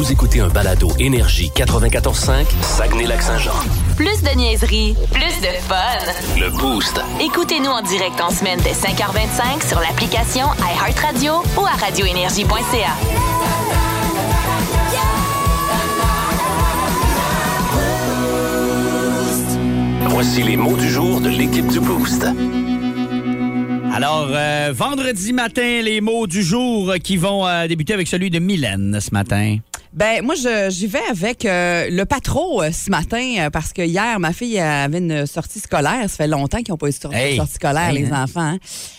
Vous écoutez un balado Énergie 94.5, Saguenay-Lac-Saint-Jean. Plus de niaiserie, plus de fun. Le Boost. Écoutez-nous en direct en semaine dès 5h25 sur l'application iHeartRadio ou à radioénergie.ca. Voici les mots du jour de l'équipe du Boost. Alors, euh, vendredi matin, les mots du jour qui vont euh, débuter avec celui de Mylène ce matin. Ben moi j'y vais avec euh, le patro euh, ce matin euh, parce que hier ma fille avait une sortie scolaire. Ça fait longtemps qu'ils n'ont pas eu de sortie, Hey! sortie scolaire Hey, les hein? enfants.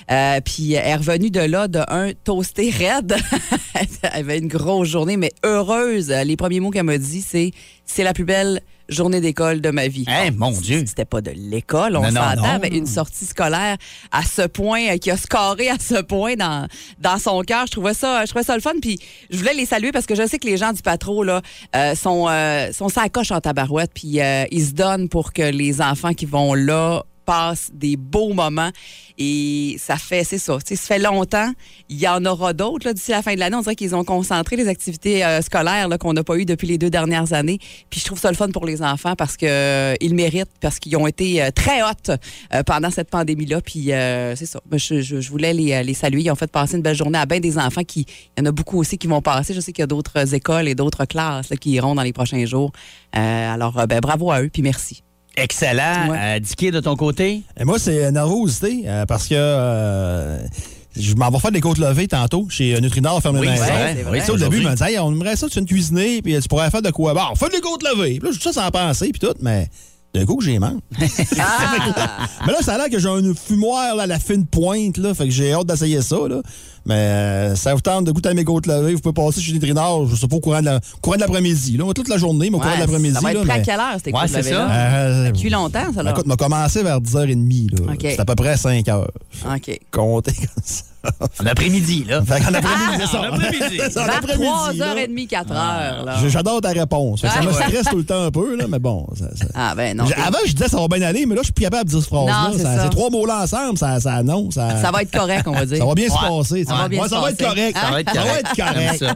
hein. Puis elle est revenue de là de un toasté raide. elle avait une grosse journée mais heureuse. Les premiers mots qu'elle m'a dit c'est c'est la plus belle journée d'école de ma vie. Hey, mon Dieu. C'était pas de l'école, on s'entend, mais une sortie scolaire à ce point, euh, qui a scoré à ce point dans, dans son cœur. Je trouvais ça, je trouvais ça le fun. Puis je voulais les saluer parce que je sais que les gens du patro là euh, sont euh, sont sa coche en tabarouette. Puis euh, ils se donnent pour que les enfants qui vont là passent des beaux moments. Et ça fait c'est ça. Ça fait longtemps. Il y en aura d'autres d'ici la fin de l'année. On dirait qu'ils ont concentré les activités euh, scolaires qu'on n'a pas eues depuis les deux dernières années. Puis je trouve ça le fun pour les enfants parce que euh, méritent parce qu'ils ont été euh, très hot pendant cette pandémie là puis c'est ça. Je, voulais les, les saluer. Ils ont fait passer une belle journée à bien des enfants qui il y en a beaucoup aussi qui vont passer. Je sais qu'il y a d'autres écoles et d'autres classes qui iront dans les prochains jours. Alors ben, bravo à eux puis merci Excellent. Ouais. Euh, Dicky, de ton côté? Et moi, c'est euh, nervosité euh, parce que euh, je m'en vais faire des côtes levées tantôt chez Nutrinor Ferme Oui, Maison. oui, au début, aujourd'hui. il me disait, hey, on aimerait ça, tu viens de cuisiner, puis tu pourrais faire de quoi? Bon, on fait des côtes levées. Puis là, je dis ça sans penser, puis tout, mais d'un coup que j'ai manque. ah! mais là, ça a l'air que j'ai un fumoir là, à la fine pointe, là, fait que j'ai hâte d'essayer ça, là. Mais euh, ça vous tente de goûter à mes côtes levées, vous pouvez passer chez Nutrinor, je sais pas, au courant de la- courant de l'après-midi. Là, toute la journée, mais au courant de l'après-midi. ça va être là, prêt à quelle heure c'était Ouais, c'est ça. Euh, Cuit longtemps, ça, là? Écoute, m'a commencé vers 10h30. Là. C'est à peu près 5 heures. OK. Comptez comme ça. En après-midi, là. Fait qu'en après-midi, c'est ça. en après-midi. C'est ça, en après-midi, là. 3h30, 4h. là. J- J'adore ta réponse. Ça Ah, me stresse tout le temps un peu, là, mais bon. ça- ça- Ah, ben non. Avant, je disais ça va bien aller, mais là, je suis plus capable de dire cette phrase-là. Non, c'est Ça- ça. Ces trois mots-là ensemble, ça, ça non. Ça, Ça va être correct, on va dire. ça va bien se passer. Ça va bien Ouais, se ça va être correct. Ça va être Ça va correct. être correct.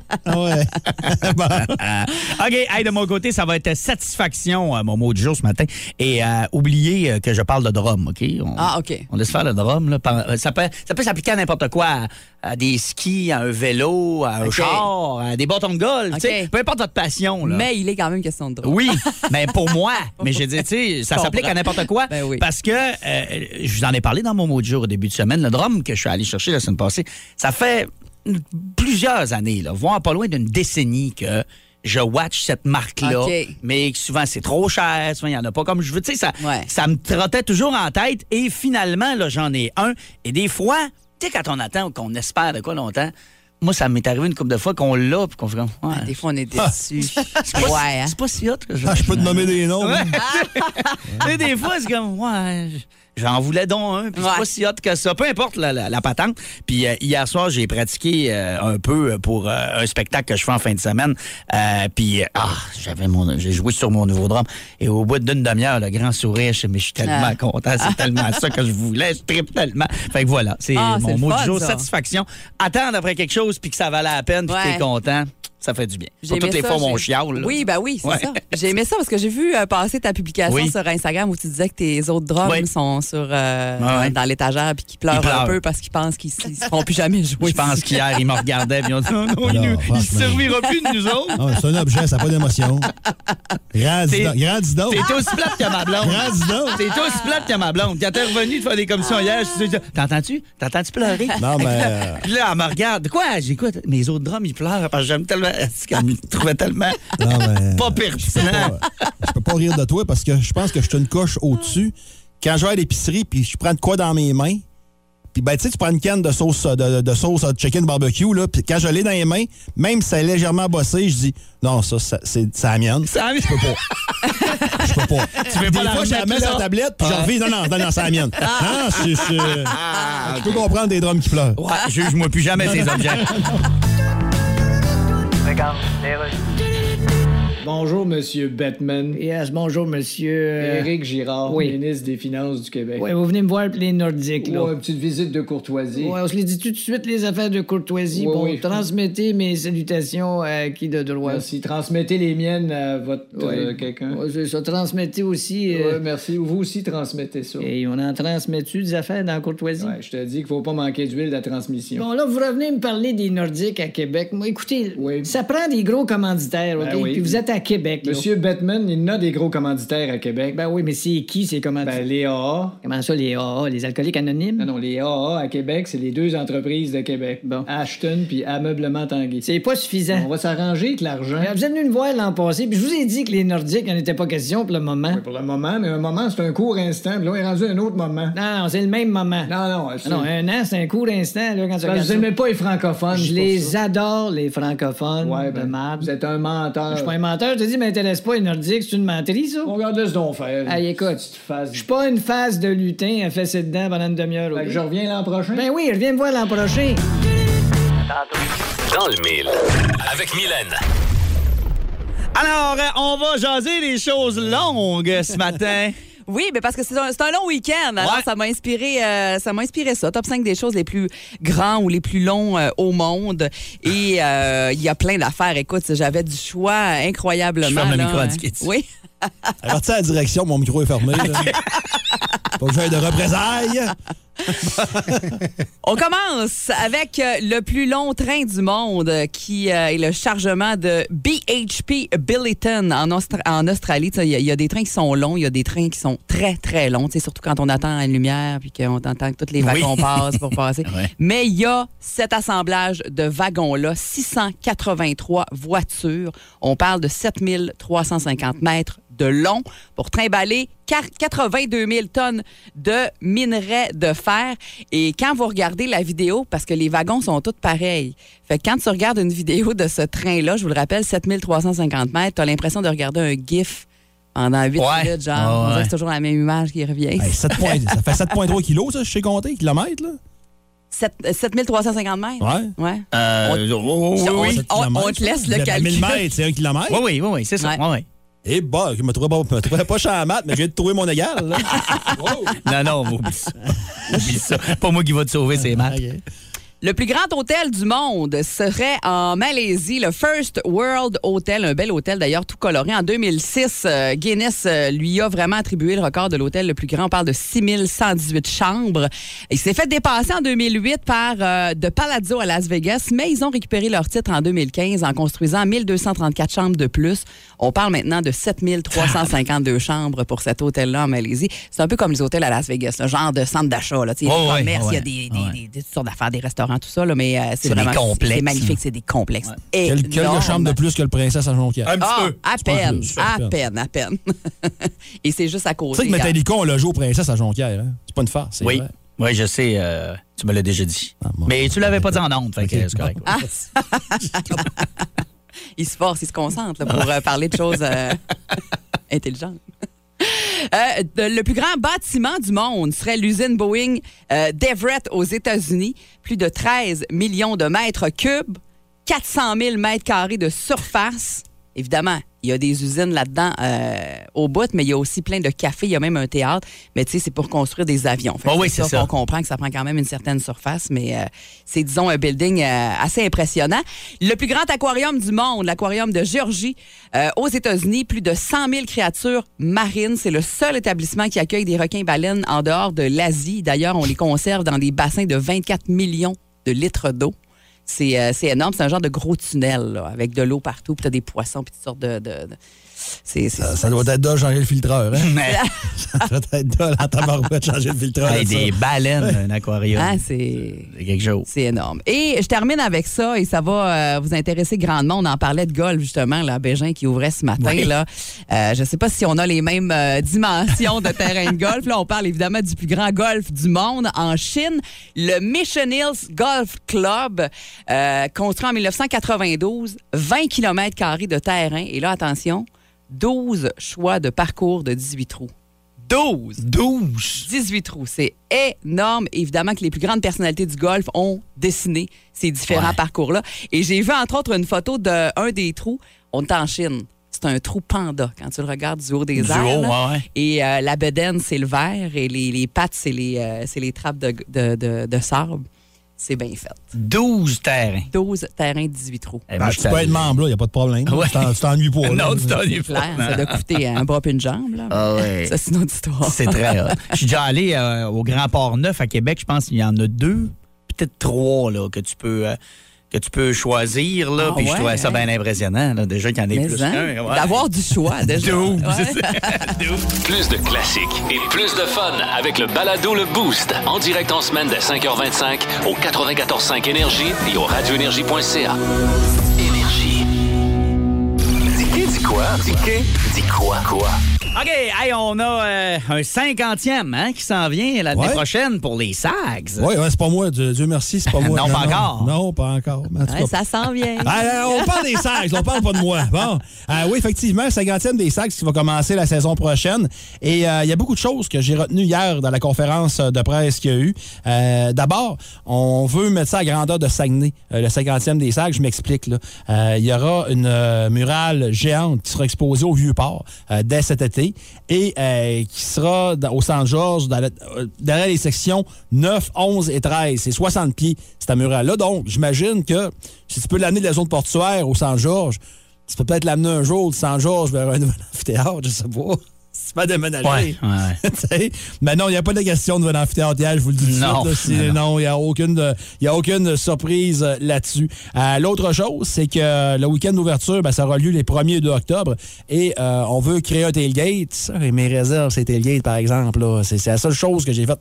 Ah OK, hey, de mon côté, ça va être satisfaction, euh, mon mot du jour ce matin. Et euh, oubliez euh, que je parle de drum, OK? On, Ah, OK. On laisse faire le drum. Là, Par- ça peut, ça peut s'appliquer à n'importe quoi. À, à des skis, à un vélo, à un OK. char, à des bâtons de golf. Peu importe votre passion. Là. Mais il est quand même question de drôle. Oui, mais pour moi. Mais je dis, tu sais, ça s'applique à n'importe quoi. Ben oui. Parce que, euh, je vous en ai parlé dans mon mot du jour au début de semaine, le drum que je suis allé chercher la semaine passée, ça fait plusieurs années, là, voire pas loin d'une décennie que je watch cette marque-là, mais souvent c'est trop cher, souvent il n'y en a pas comme je veux. Tu sais, ça, Ouais. ça me trottait toujours en tête et finalement, là, j'en ai un. Et des fois, tu sais, quand on attend ou qu'on espère de quoi longtemps, moi, ça m'est arrivé une couple de fois qu'on l'a puis qu'on fait comme, ouais, Ah, Des fois, on est déçus. c'est pas, ouais, hein? c'est pas si hot que je Ah, je peux te nommer des noms. Ouais. hein. Tu sais, des fois, c'est comme, ouais, j'en voulais donc un, puis c'est pas si hot que ça. Peu importe la, la- la patente. Puis euh, hier soir, j'ai pratiqué euh, un peu pour euh, un spectacle que je fais en fin de semaine. Euh, puis, euh, ah, j'avais mon, j'ai joué sur mon nouveau drum. Et au bout d'une demi-heure, le grand sourire, je mais je suis tellement Ah. content. C'est tellement ça que je voulais. Je tripe tellement. Fait que voilà, c'est Ah, mon mot fun, du jour. ça. Satisfaction. Attendre après quelque chose, puis que ça valait la peine, puis que t'es content, ça fait du bien. J'ai Pour toutes les ça, fois, mon j'ai- chial. là. Oui, ben oui, c'est Ouais. ça. J'ai aimé ça parce que j'ai vu euh, passer ta publication Oui. sur Instagram où tu disais que tes autres drums Oui. sont sur, euh, ouais. dans l'étagère puis qu'ils pleurent, Ils pleurent. un peu parce qu'ils pensent qu'ils ne feront plus jamais jouer. Je pense qu'hier, ils me regardaient, puis ils ont dit, non, non, il, Alors, se servira plus de nous autres. Ah, c'est un objet, ça n'a pas d'émotion. Grandis donc. T'es aussi plate que ma blonde. Grandis donc. T'es aussi plate que ma blonde. Quand t'es revenu de faire des commissions hier, je suis dit, t'entends-tu? T'entends-tu pleurer? Non, mais. euh, Puis là, elle me regarde. De quoi? J'écoute. Mes autres drums, ils pleurent parce que j'aime tellement. C'est qu'elle me trouvait tellement Non, mais. pas pertinent. Je peux pas rire de toi parce que je pense que je suis une coche au-dessus. Quand je vais à l'épicerie puis je prends de quoi dans mes mains, puis ben tu sais, tu prends une canne de sauce de, de- de sauce à chicken barbecue, là, puis quand je l'ai dans les mains, même si c'est légèrement bossé, je dis non, ça, ça, c'est c'est la mienne. Ça Je peux pas. Je peux pas. Tu veux pas Des la fois, je la mets sur la tablette, puis je reviens, non, non, non, non, c'est la mienne. Ah, je, je- je peux comprendre des drums qui pleurent. Ouais, juge-moi plus jamais ces objets. Bonjour, Monsieur Batman. Yes, bonjour, monsieur. euh, Éric Girard, oui. ministre des Finances du Québec. Ouais, vous venez me voir les Nordiques, là. Ouais, une petite visite de courtoisie. Ouais, on se les dit tout de suite, les affaires de courtoisie. Ouais, bon, oui. transmettez mes salutations à qui de droit. Merci. Transmettez les miennes à votre Ouais. euh, quelqu'un. Ouais, c'est ça. Transmettez aussi. euh, Ouais, merci. Vous aussi transmettez ça. Et on en transmet-tu des affaires dans la courtoisie? Ouais, je te dis qu'il faut pas manquer d'huile de la transmission. Bon, là, vous revenez me parler des Nordiques à Québec. Moi, écoutez, Oui. ça prend des gros commanditaires, OK? Ben oui. Puis vous êtes à Québec, là. Monsieur Batman, il a des gros commanditaires à Québec. Ben oui, mais c'est qui ces commanditaires? Ben, les AA. Comment ça, les AA, les alcooliques anonymes? Non, non, les AA à Québec, c'est les deux entreprises de Québec. Bon. Ashton puis Ameublement Tanguy. C'est pas suffisant. On va s'arranger avec l'argent. Euh, Vous êtes venu me voir l'an passé, puis je vous ai dit que les Nordiques, il n'y en était pas question pour le moment. Oui, pour le moment, mais un moment, c'est un court instant. Puis là, on est rendu à un autre moment. Non, non, c'est le même moment. Non, non, c'est... Non, un an, c'est un court instant, là, quand tu vous ça. aimez pas les francophones. Je les adore, les francophones Ouais, de ben, marde. vous êtes un menteur. Je suis pas un menteur, je te dis, m'intéresse pas les Nordiques, c'est une menterie, ça? On regarde laisse donc faire. Hey, écoute, je suis pas une phase de lutin à fesser dedans pendant une demi-heure. Fait ok? que je reviens l'an prochain. Ben oui, reviens me voir l'an prochain. Dans le mille. Avec Mylène. Alors, euh, on va jaser des choses longues ce matin. Oui, mais parce que c'est un, c'est un long week-end. Alors, Ouais. ça m'a inspiré, euh, ça m'a inspiré ça. Top 5 des choses les plus grands ou les plus longs euh, au monde. Et euh, il y a plein d'affaires. Écoute, j'avais du choix incroyablement. Je ferme le là. micro à Dicky. Oui. Parti à la direction, mon micro est fermé. là. Pas que de représailles. On commence avec euh, le plus long train du monde euh, qui euh, est le chargement de BHP Billiton en, Austra- en Australie. Il y, a- il y a des trains qui sont longs, il y a des trains qui sont très, très longs, surtout quand on attend une lumière puis qu'on entend que tous les Oui. wagons passent pour passer. Ouais. Mais il y a cet assemblage de wagons-là, 683 voitures. On parle de 7350 mètres de long pour trimballer quar- 82 000 tonnes de minerais de fer. Et quand vous regardez la vidéo, parce que les wagons sont tous pareils, fait que quand tu regardes une vidéo de ce train-là, je vous le rappelle, 7350 mètres, tu as l'impression de regarder un GIF pendant 8 Ouais. minutes, genre. Ah On ouais. c'est toujours la même image qui revient. Hey, 7 points- ça fait 7,3 kilos, ça, je sais compter, kilomètres, là. 7 7350 mètres? Ouais. Ouais. Euh, oh, oui, On- oui. Sept on- kilomètres, on te laisse le calcul. 1000 mètres, c'est un kilomètre. Oui, oui, oui, oui, c'est ça. Ouais. Et bah, je me trouvais pas, me trouvais pas champ maths, mais je viens de trouver mon égal. là. Wow. Non, non, oublie ça. Oublie ça. Pas moi qui va te sauver, c'est maths. Ok. Le plus grand hôtel du monde serait en Malaisie, le First World Hotel, un bel hôtel d'ailleurs tout coloré. En 2006, euh, Guinness euh, lui a vraiment attribué le record de l'hôtel le plus grand. On parle de 6118 chambres. Il s'est fait dépasser en 2008 par euh, The Palazzo à Las Vegas, mais ils ont récupéré leur titre en 2015 en construisant 1234 chambres de plus. On parle maintenant de 7352 chambres pour cet hôtel-là en Malaisie. C'est un peu comme les hôtels à Las Vegas, le genre de centre d'achat. Il y a Ouais, des commerces, il y a des, des- ouais. des- des- toutes sortes d'affaires, des restaurants, tout ça, là, mais euh, c'est vraiment complexes. C'est magnifique, c'est des complexes. Quel- Quelques énormes. chambres de plus que le princesse à Jonquière? Un petit Ah, peu. à Tu peine, à peine. à peine. Et c'est juste à Tu côté. sais que Metallica, on l'a joué au princesse à Jonquière. Hein? C'est pas une farce, Oui. vrai. Oui, je sais. euh, tu me l'as déjà dit. Ah. Mais tu l'avais pas dit en honte, c'est correct. Ah, il se force, il se concentre là, pour euh, parler de choses euh, intelligentes. Euh, le plus grand bâtiment du monde serait l'usine Boeing euh, d'Everett aux États-Unis. Plus de 13 millions de mètres cubes, 400 000 mètres carrés de surface. Évidemment, il y a des usines là-dedans euh, au bout, mais il y a aussi plein de cafés, il y a même un théâtre. Mais tu sais, c'est pour construire des avions. Fait Oh oui, c'est ça. qu'on comprend que ça prend quand même une certaine surface, mais euh, c'est, disons, un building euh, assez impressionnant. Le plus grand aquarium du monde, l'aquarium de Géorgie, aux États-Unis, plus de 100 000 créatures marines. C'est le seul établissement qui accueille des requins-baleines en dehors de l'Asie. D'ailleurs, on les conserve dans des bassins de 24 millions de litres d'eau. C'est, euh, c'est énorme. C'est un genre de gros tunnel, avec de l'eau partout, puis t'as des poissons, puis toutes sortes de- C'est, c'est- Ça, ça doit être de changer le filtreur. Hein? Mais, ça doit être de en tabarouette de changer le filtreur. hey, de ça. des baleines, un aquarium. Ah, c'est... C'est quelque chose. C'est énorme. Et je termine avec ça, et ça va euh, vous intéresser grandement. On en parlait de golf, justement, là, à Bégin qui ouvrait ce matin. Oui. Là. Euh, je ne sais pas si on a les mêmes euh, dimensions de terrain de golf. Là, on parle évidemment du plus grand golf du monde en Chine, le Mission Hills Golf Club, euh, construit en 1992, 20 km de terrain. Et là, attention, 12 choix de parcours de 18 trous. 12! 12! 18 trous. C'est énorme. Évidemment que les plus grandes personnalités du golf ont dessiné ces différents Ouais. parcours-là. Et j'ai vu, entre autres, une photo d'un des trous. On est en Chine. c'est un trou panda quand tu le regardes du haut des Du airs. haut, ouais, ouais. Et euh, la bedaine, c'est le verre et les, les pattes, c'est les, euh, c'est les trappes de, de, de- de sable. C'est bien fait. 12 terrains. 12 terrains, 18 trous. Eh, Ben, tu je peux être membre, là, il n'y a pas de problème. Ouais. Tu t'en- Tu t'ennuies pas. là. Non, tu t'ennuies pas. ça doit coûter un bras puis une jambe. Là. Ah ouais. Ça, c'est une autre histoire. C'est très hot. Je suis déjà allé euh, au Grand Port Neuf à Québec. Je pense qu'il y en a deux, peut-être trois là, que tu peux. euh, que tu peux choisir, là, Ah puis je ouais, trouvais ça hein? bien impressionnant, là, déjà qu'il y en ait plus hein, qu'un. ouais. D'avoir du choix, déjà. Plus de classiques et plus de fun avec le balado Le Boost. En direct en semaine dès 5h25 au 94.5 Énergie et au radioénergie.ca. Quoi? Dis dis quoi? Quoi? OK, hey, on a euh, un cinquantième hein, qui s'en vient l'année Ouais. prochaine pour les Sags. Oui, ouais, c'est pas moi. Dieu, Dieu merci, c'est pas moi. Non, pas encore. Non, pas encore. Mais en tout Ouais, cas, ça s'en vient. Euh, on parle des Sags, on parle pas de moi. Bon. Euh, oui, effectivement, 50e des Sags qui va commencer la saison prochaine. Et euh, il y a beaucoup de choses que j'ai retenues hier dans la conférence de presse qu'il y a eu. Euh, D'abord, on veut mettre ça à grandeur de Saguenay, euh, le 50e des Sags. Je m'explique. là. Euh, Il y aura une euh, murale géante qui sera exposée au Vieux-Port euh, dès cet été et euh, qui sera au Saint-Georges euh, derrière les sections 9, 11 et 13. C'est 60 pieds, cette murale-là. Donc, j'imagine que si tu peux l'amener de la zone portuaire au Saint-Georges, tu peux peut-être l'amener un jour du Saint-Georges vers un nouvel amphithéâtre, je sais pas. Vas déménager. Ouais, ouais. Mais non, il n'y a pas de question de nouvel amphithéâtre hier, je vous le dis tout de Non, suite, non, il n'y a aucune, a surprise euh, là-dessus. Euh, L'autre chose, c'est que euh, le week-end d'ouverture, ben, ça aura lieu les 1er et 2 octobre et euh, on veut créer un tailgate. Ça, et mes réserves, c'est tailgate, par exemple. C'est la seule chose que j'ai faite.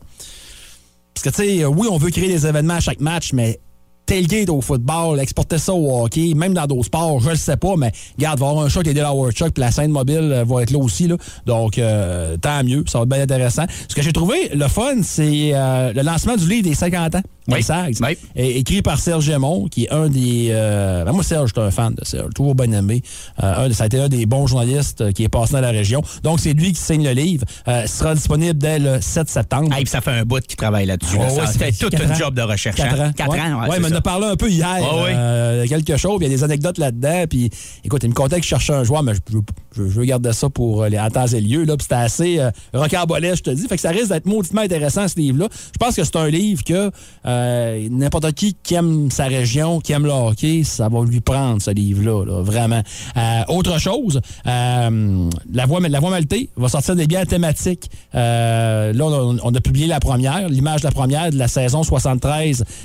Parce que, tu sais, oui, on veut créer des événements à chaque match, mais tailgate au football, exporter ça au hockey, même dans d'autres sports, je le sais pas, mais regarde, va y avoir un choc des Delaware Chuck, puis la scène mobile euh, va être là aussi. Là. Donc, euh, tant mieux, ça va être bien intéressant. Ce que j'ai trouvé, le fun, c'est euh, le lancement du livre des 50 ans. Oui. des Sags, Oui. écrit par Serge Gémont, qui est un des... euh, ben moi, Serge, je suis un fan de Serge, toujours bien aimé. Euh, un, ça a été un des bons journalistes euh, qui est passé dans la région. Donc, c'est lui qui signe le livre. Euh, il sera disponible dès le 7 septembre. Hey, puis ça fait un bout qui travaille là-dessus. là. Ouais, ouais, ça fait tout quatre un ans. job de recherche. Quatre hein? ans. Quatre ouais. ans, ouais, Ça. a parlé un peu hier. Ouais, ouais. euh, quelque chose. puis Il y a des anecdotes là-dedans. Puis, écoute, il me contait qu'il cherchait un joueur, mais je, je, je- garder ça pour euh, les en temps et lieu. Là, puis c'était assez euh, rocambolesque, je te dis. Fait que ça risque d'être mauditement intéressant, ce livre-là. Je pense que c'est un livre que euh, n'importe qui qui aime sa région, qui aime le hockey, ça va lui prendre, ce livre-là. là, vraiment. Euh, autre chose, euh, la, voix, la voix maltée va sortir des bières thématiques. Euh, là, on a, on a publié la première, l'image de la première de la saison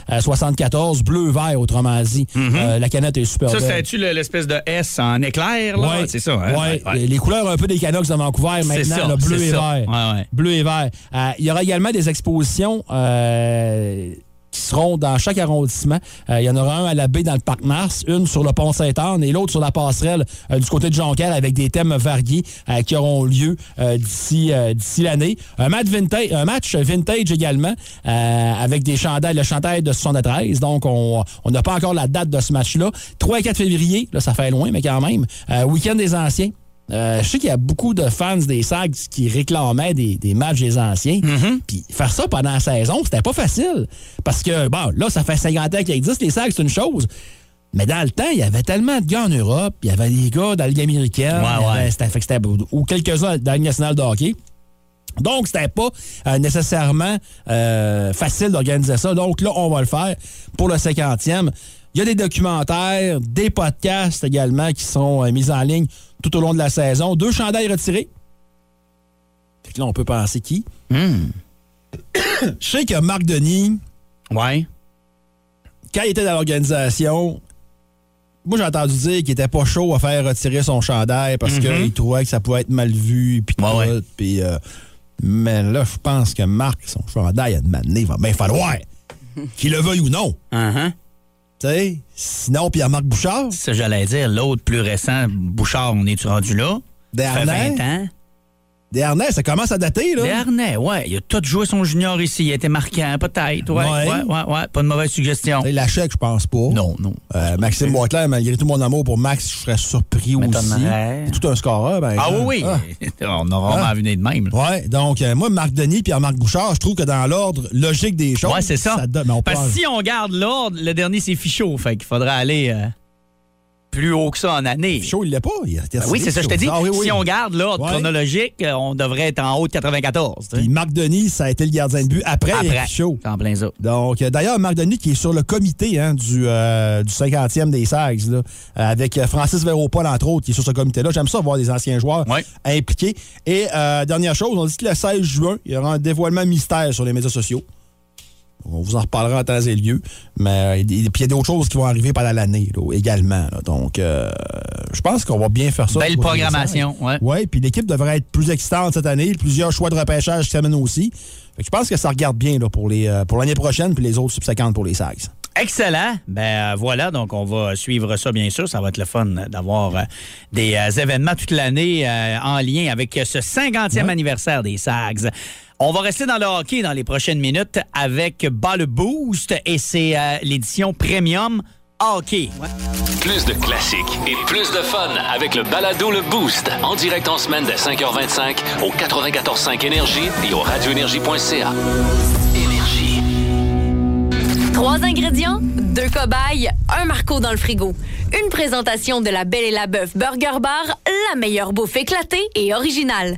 73-74, bleu-vert, autrement dit. Euh, la canette est super Ça, c'est-tu le- l'espèce de S en éclair, là? Ouais. C'est ça, hein? Ouais. Les- Les couleurs un peu des Canucks de Vancouver maintenant, ça, le bleu et vert. Ouais, ouais. Bleu et vert. Euh, il y aura également des expositions euh, qui seront dans chaque arrondissement. Euh, il y en aura un à la baie dans le Parc Mars, une sur le pont Sainte-Anne et l'autre sur la passerelle euh, du côté de Jonquière avec des thèmes variés euh, qui auront lieu euh, d'ici euh, d'ici l'année. Un match vintage, un match vintage également euh, avec des chandails, le chandail de 73. Donc on on n'a pas encore la date de ce match-là. 3 et 4 février, là ça fait loin mais quand même. Euh, week-end des anciens. Euh, je sais qu'il y a beaucoup de fans des Sags qui réclamaient des, des matchs des anciens. Puis faire ça pendant la saison, c'était pas facile. Parce que, bon, là, ça fait 50 ans qu'ils existent, les Sags, c'est une chose. Mais dans le temps, il y avait tellement de gars en Europe, il y avait des gars dans la Ligue américaine, Ouais, avait- ou quelques-uns dans la Ligue nationale de hockey. Donc, c'était pas euh, nécessairement euh, facile d'organiser ça. Donc là, on va le faire pour le 50e. Il y a des documentaires, des podcasts également qui sont euh, mis en ligne tout au long de la saison. Deux chandails retirés. Fait que là, on peut penser qui? Hmm. Je sais que Marc Denis, Ouais. quand il était dans l'organisation, moi j'ai entendu dire qu'il était pas chaud à faire retirer son chandail parce qu'il trouvait que ça pouvait être mal vu puis Ouais, euh, mais là je pense que Marc son chandail à demander il va bien falloir qu'il le veuille ou non. Uh-huh. Sais, sinon Pierre-Marc Bouchard, Ça, j'allais dire, l'autre plus récent, Bouchard, on est-tu rendu là? harnais, 20 ans. Des harnais, ça commence à dater là. Des harnais, ouais. Il a tout joué son junior ici. Il a été marquant, peut-être. Ouais, Ouais. ouais, ouais, ouais. Pas de mauvaise suggestion. La chèque, je pense pas. Non, non. Euh, Maxime Boisclair, malgré tout mon amour pour Max, je serais surpris aussi. C'est tout un scoreur, ben. Ah oui, oui. On aura vraiment Ah. vu de même. là. Ouais, donc euh, moi, Marc Denis et Marc Bouchard, je trouve que dans l'ordre logique des choses. Ouais, c'est ça. donne- on Parce que si on garde l'ordre, le dernier, c'est Fichot. Fait qu'il faudra aller. euh, plus haut que ça en année. Chaud, il l'est pas. Il a été Ben oui, c'est ça, je te dis. Ah oui, oui. Si on garde l'ordre Ouais. chronologique, euh, on devrait être en haut de 94. tu sais. Puis Marc Denis, ça a été le gardien de but après, Après. Chaud. En plein ça. Donc, euh, d'ailleurs, Marc Denis qui est sur le comité hein, du, euh, du 50e des Sags, là, euh, avec euh, Francis Véropol, entre autres, qui est sur ce comité-là. J'aime ça voir des anciens joueurs Ouais. impliqués. Et euh, dernière chose, on dit que le 16 juin, il y aura un dévoilement mystère sur les médias sociaux. On vous en reparlera en temps et lieu. Mais euh, puis il y a d'autres choses qui vont arriver pendant l'année également. là. Donc, euh, je pense qu'on va bien faire ça. Belle programmation, ouais. Oui, puis l'équipe devrait être plus excitante cette année. Plusieurs choix de repêchage qui s'amènent aussi. Fait que je pense que ça regarde bien là, pour les euh, pour l'année prochaine puis les autres subséquentes pour les Sags. Excellent. Ben euh, voilà, donc on va suivre ça, bien sûr. Ça va être le fun d'avoir euh, des euh, événements toute l'année euh, en lien avec ce 50e anniversaire des SAGs. On va rester dans le hockey dans les prochaines minutes avec Bas le Boost et c'est euh, l'édition premium hockey. Plus de classiques et plus de fun avec le balado Le Boost. En direct en semaine dès 5h25 au 94.5 Énergie et au radioénergie.ca. Trois ingrédients, deux cobayes, un Marco dans le frigo. Une présentation de la Belle et la Bœuf Burger Bar, la meilleure bouffe éclatée et originale.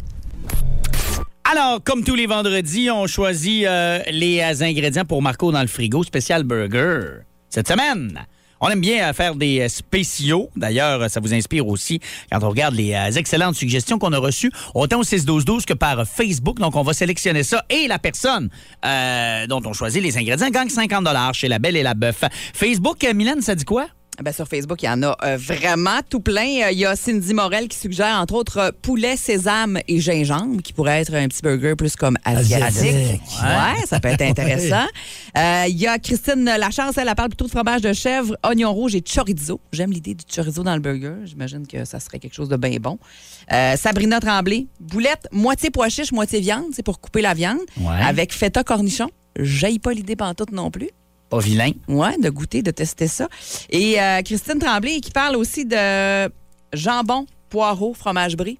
Alors, comme tous les vendredis, on choisit euh, les euh, ingrédients pour Marco dans le frigo, spécial burger. Cette semaine, on aime bien euh, faire des euh, spéciaux. D'ailleurs, ça vous inspire aussi quand on regarde les euh, excellentes suggestions qu'on a reçues, autant au 6-12-12 que par Facebook. Donc, on va sélectionner ça. Et la personne dont on choisit les ingrédients gagne 50 chez La Belle et la Bœuf. Facebook, Mylène, ça dit quoi? Ben, sur Facebook, il y en a euh, vraiment tout plein. Euh, Il y a Cindy Morel qui suggère, entre autres, euh, poulet, sésame et gingembre, qui pourrait être un petit burger plus comme asiatique. Asiatique. Ouais, ça peut être intéressant. Euh, Il y a Christine Lachance, elle, elle parle plutôt de fromage de chèvre, oignon rouge et chorizo. J'aime l'idée du chorizo dans le burger. J'imagine que ça serait quelque chose de bien bon. Euh, Sabrina Tremblay, boulette, moitié pois chiche, moitié viande, c'est pour couper la viande, Ouais. avec feta cornichon. J'aille pas l'idée pantoute non plus. Pas vilain. Ouais, de goûter, de tester ça. Et euh, Christine Tremblay qui parle aussi de jambon, poireau, fromage brie.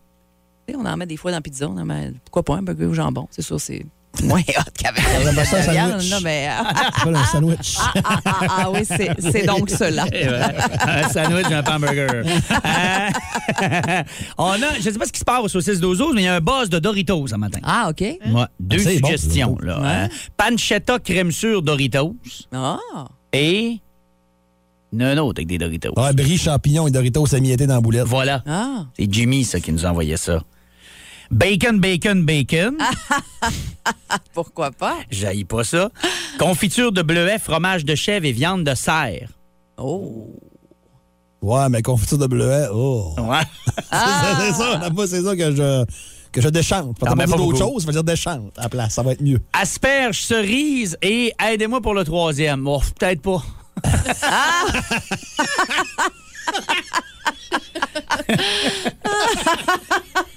On en met des fois dans la pizza. on en met- pourquoi pas un burger au jambon? C'est sûr, c'est moins hot qu'avec J'aimerais ça, un la viande, sandwich. là, mais, un sandwich. ah, ah, ah, ah, oui, c'est donc cela. Eh ouais. un sandwich, un hamburger. Euh, on a, je ne sais pas ce qui se passe au 6 12 mais il y a un buzz de Doritos ce matin. Ah, OK. Ouais, deux c'est bon, suggestions. Là, Ouais. hein. Pancetta crème sûre Doritos Ah, et autre avec des Doritos. Ouais, brie, champignons et Doritos émiettés dans la boulette. Voilà. ah. C'est Jimmy, ça, qui nous a envoyé ça. Bacon, bacon, bacon. Pourquoi pas? J'haïs pas ça. Confiture de bleuet, fromage de chèvre et viande de cerf. Oh. Ouais, mais confiture de bleuet, oh. Ouais. Ah. c'est ça, c'est ça que je, que je déchante. Mets pas d'autre chose, ça veut dire déchante à la place. Ça va être mieux. Asperge, cerise et aidez-moi pour le troisième. Oh, peut-être pas. Je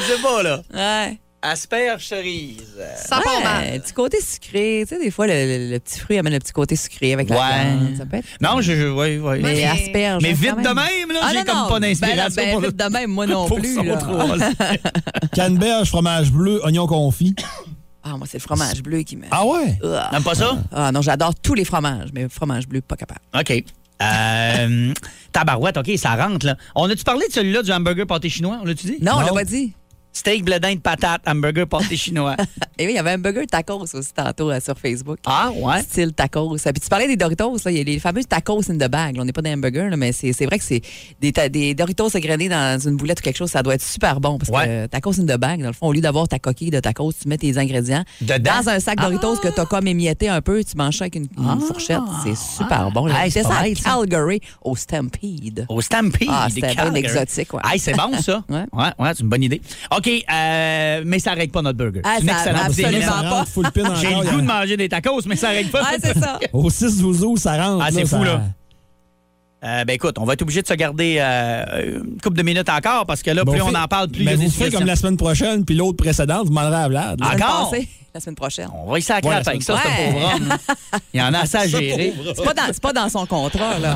sais pas, là. Ouais. Asperge, cerise. Ça part mal. Petit côté sucré. Tu sais, des fois, le, le- le petit fruit amène le petit côté sucré avec la viande. Ça peut être. Non, je. je ouais, ouais. Mais asperge. Mais hein, vite de même, là, Ah, j'ai comme non. pas Ben, d'inspiration ben, pour le- vite de même, moi non plus. là. trop. Canneberge, fromage bleu, oignon confit. Ah, moi, c'est le fromage bleu qui me. Ah ouais? Ah. T'aimes pas ça? Ah non, j'adore tous les fromages, mais fromage bleu, pas capable. OK. Euh, tabarouette, OK, ça rentre, là. On a-tu parlé de celui-là, du hamburger pâté chinois? On l'a-tu dit? Non, on Non. l'a pas dit. Steak, blé d'Inde, patate, hamburger pâté chinois. Et oui, il y avait un burger tacos aussi tantôt euh, sur Facebook. Ah, ouais? Style tacos. Puis tu parlais des Doritos, là, il y a les fameux tacos in the bag. là. On n'est pas dans un hamburger, là, mais c'est c'est vrai que c'est des, ta- des Doritos égrenés dans une boulette ou quelque chose, ça doit être super bon. Parce Ouais. que euh, tacos in the bag, dans le fond, au lieu d'avoir ta coquille de tacos, tu mets tes ingrédients Dedans? dans un sac Doritos que tu as comme émietté un peu, tu manges ça avec une, une fourchette. C'est super bon. Hey, c'est pas ça à bête, ça. Calgary au Stampede. Au Stampede. Ah, de c'était bien Calgary. exotique, ouais. Hey, c'est bon, ça. Ouais. ouais, ouais, c'est une bonne idée. OK, euh, mais ça règle pas notre burger. Ah, c'est une ça- excellente idée. absolument pas. rentre full pin J'ai encore, le il y goût a- de manger des tacos, mais ça règle pas. Ouais, c'est ça. Au 6 12 ça rentre. Ah, c'est ça- fou, là. Euh, ben écoute, on va être obligé de se garder euh, une couple de minutes encore parce que là, Ben, plus on en parle, plus il y Mais a des vous faites suggestions. comme la semaine prochaine, puis l'autre précédente, vous demanderez à Vlad. là. Ah, La semaine Encore? passée, La semaine prochaine. On va y sacrer Ouais, la avec ça, ouais. ce pauvre homme. Il y en a assez à gérer. C'est pas, dans- c'est pas dans son contrat, là.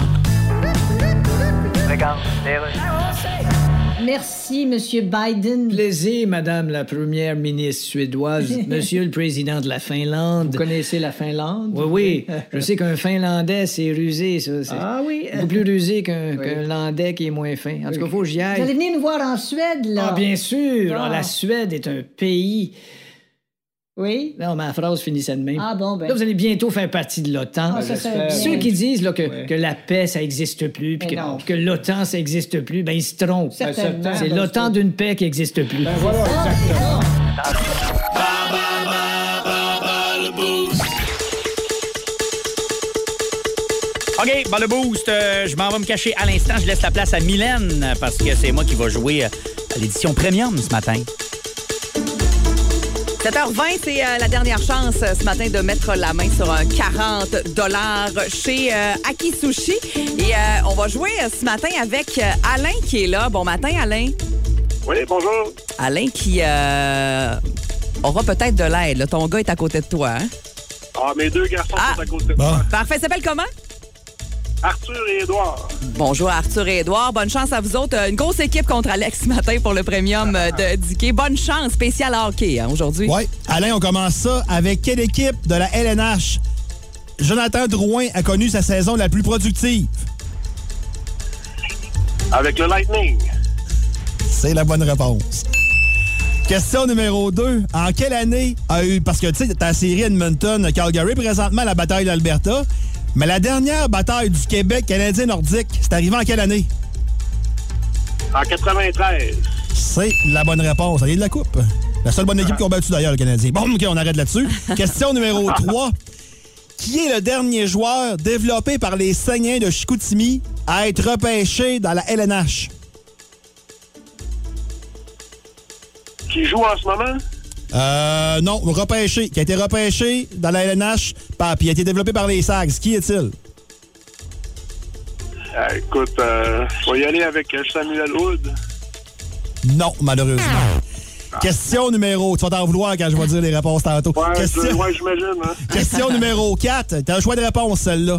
Merci, Monsieur Biden. Plaisir, Madame la première ministre suédoise, Monsieur le président de la Finlande. Vous connaissez la Finlande? Oui, oui. Je sais qu'un Finlandais, c'est rusé, ça. C'est Ah oui? beaucoup plus rusé qu'un Landais qui est moins fin. En tout cas, faut que j'y Vous allez aille. venir nous voir en Suède, là. Ah, bien sûr. Ah. Ah, la Suède est un pays. Oui? Non, ma phrase finissait de même. Ah bon, ben. Là, vous allez bientôt faire partie de l'OTAN. Ah, ça. Ceux qui disent là, que, Ouais. que la paix, ça n'existe plus, puis que, que l'OTAN, ça n'existe plus, ben ils se trompent. Certainement. C'est l'OTAN d'une paix qui n'existe plus. Ben voilà, exactement. OK, bon, le boost, euh, je m'en vais me cacher à l'instant. Je laisse la place à Mylène parce que c'est moi qui va jouer euh, à l'édition premium ce matin. 7h20, c'est euh, la dernière chance euh, ce matin de mettre la main sur un 40 dollars chez euh, Aki Sushi. Et euh, on va jouer ce matin avec euh, Alain qui est là. Bon matin, Alain. Oui, bonjour. Alain qui euh, aura peut-être de l'aide. Ton gars est à côté de toi. hein? Ah, mes deux garçons Ah. sont à côté de Bon. moi. Parfait. Il s'appelle comment? Arthur et Édouard. Bonjour Arthur et Édouard. Bonne chance à vous autres. Euh, Une grosse équipe contre Alex ce matin pour le premium euh, de Dicky. Bonne chance, spécial hockey hein, aujourd'hui. Oui. Alain, on commence ça avec quelle équipe de la LNH Jonathan Drouin a connu sa saison la plus productive? Avec le Lightning. C'est la bonne réponse. Question numéro 2. En quelle année a eu. Parce que, tu sais, ta série Edmonton-Calgary, présentement, la bataille d'Alberta. Mais la dernière bataille du Québec canadien-nordique, c'est arrivé en quelle année? En 93. C'est la bonne réponse. Allez de la coupe. La seule bonne équipe qui a battu d'ailleurs, le Canadien. Bon, OK, on arrête là-dessus. Question numéro 3. Qui est le dernier joueur développé par les Saguenay de Chicoutimi à être repêché dans la LNH? Qui joue en ce moment? Euh, non, repêché. Qui a été repêché dans la LNH, puis a été développé par les Sags. Qui est-il? Euh, écoute, euh, je vais y aller avec euh, Samuel Hood. Non, malheureusement. Question numéro... Tu vas t'en vouloir quand je vais dire les réponses tantôt. Ouais, Question... ouais, j'imagine. Hein? Question numéro 4. T'as un choix de réponse, celle-là.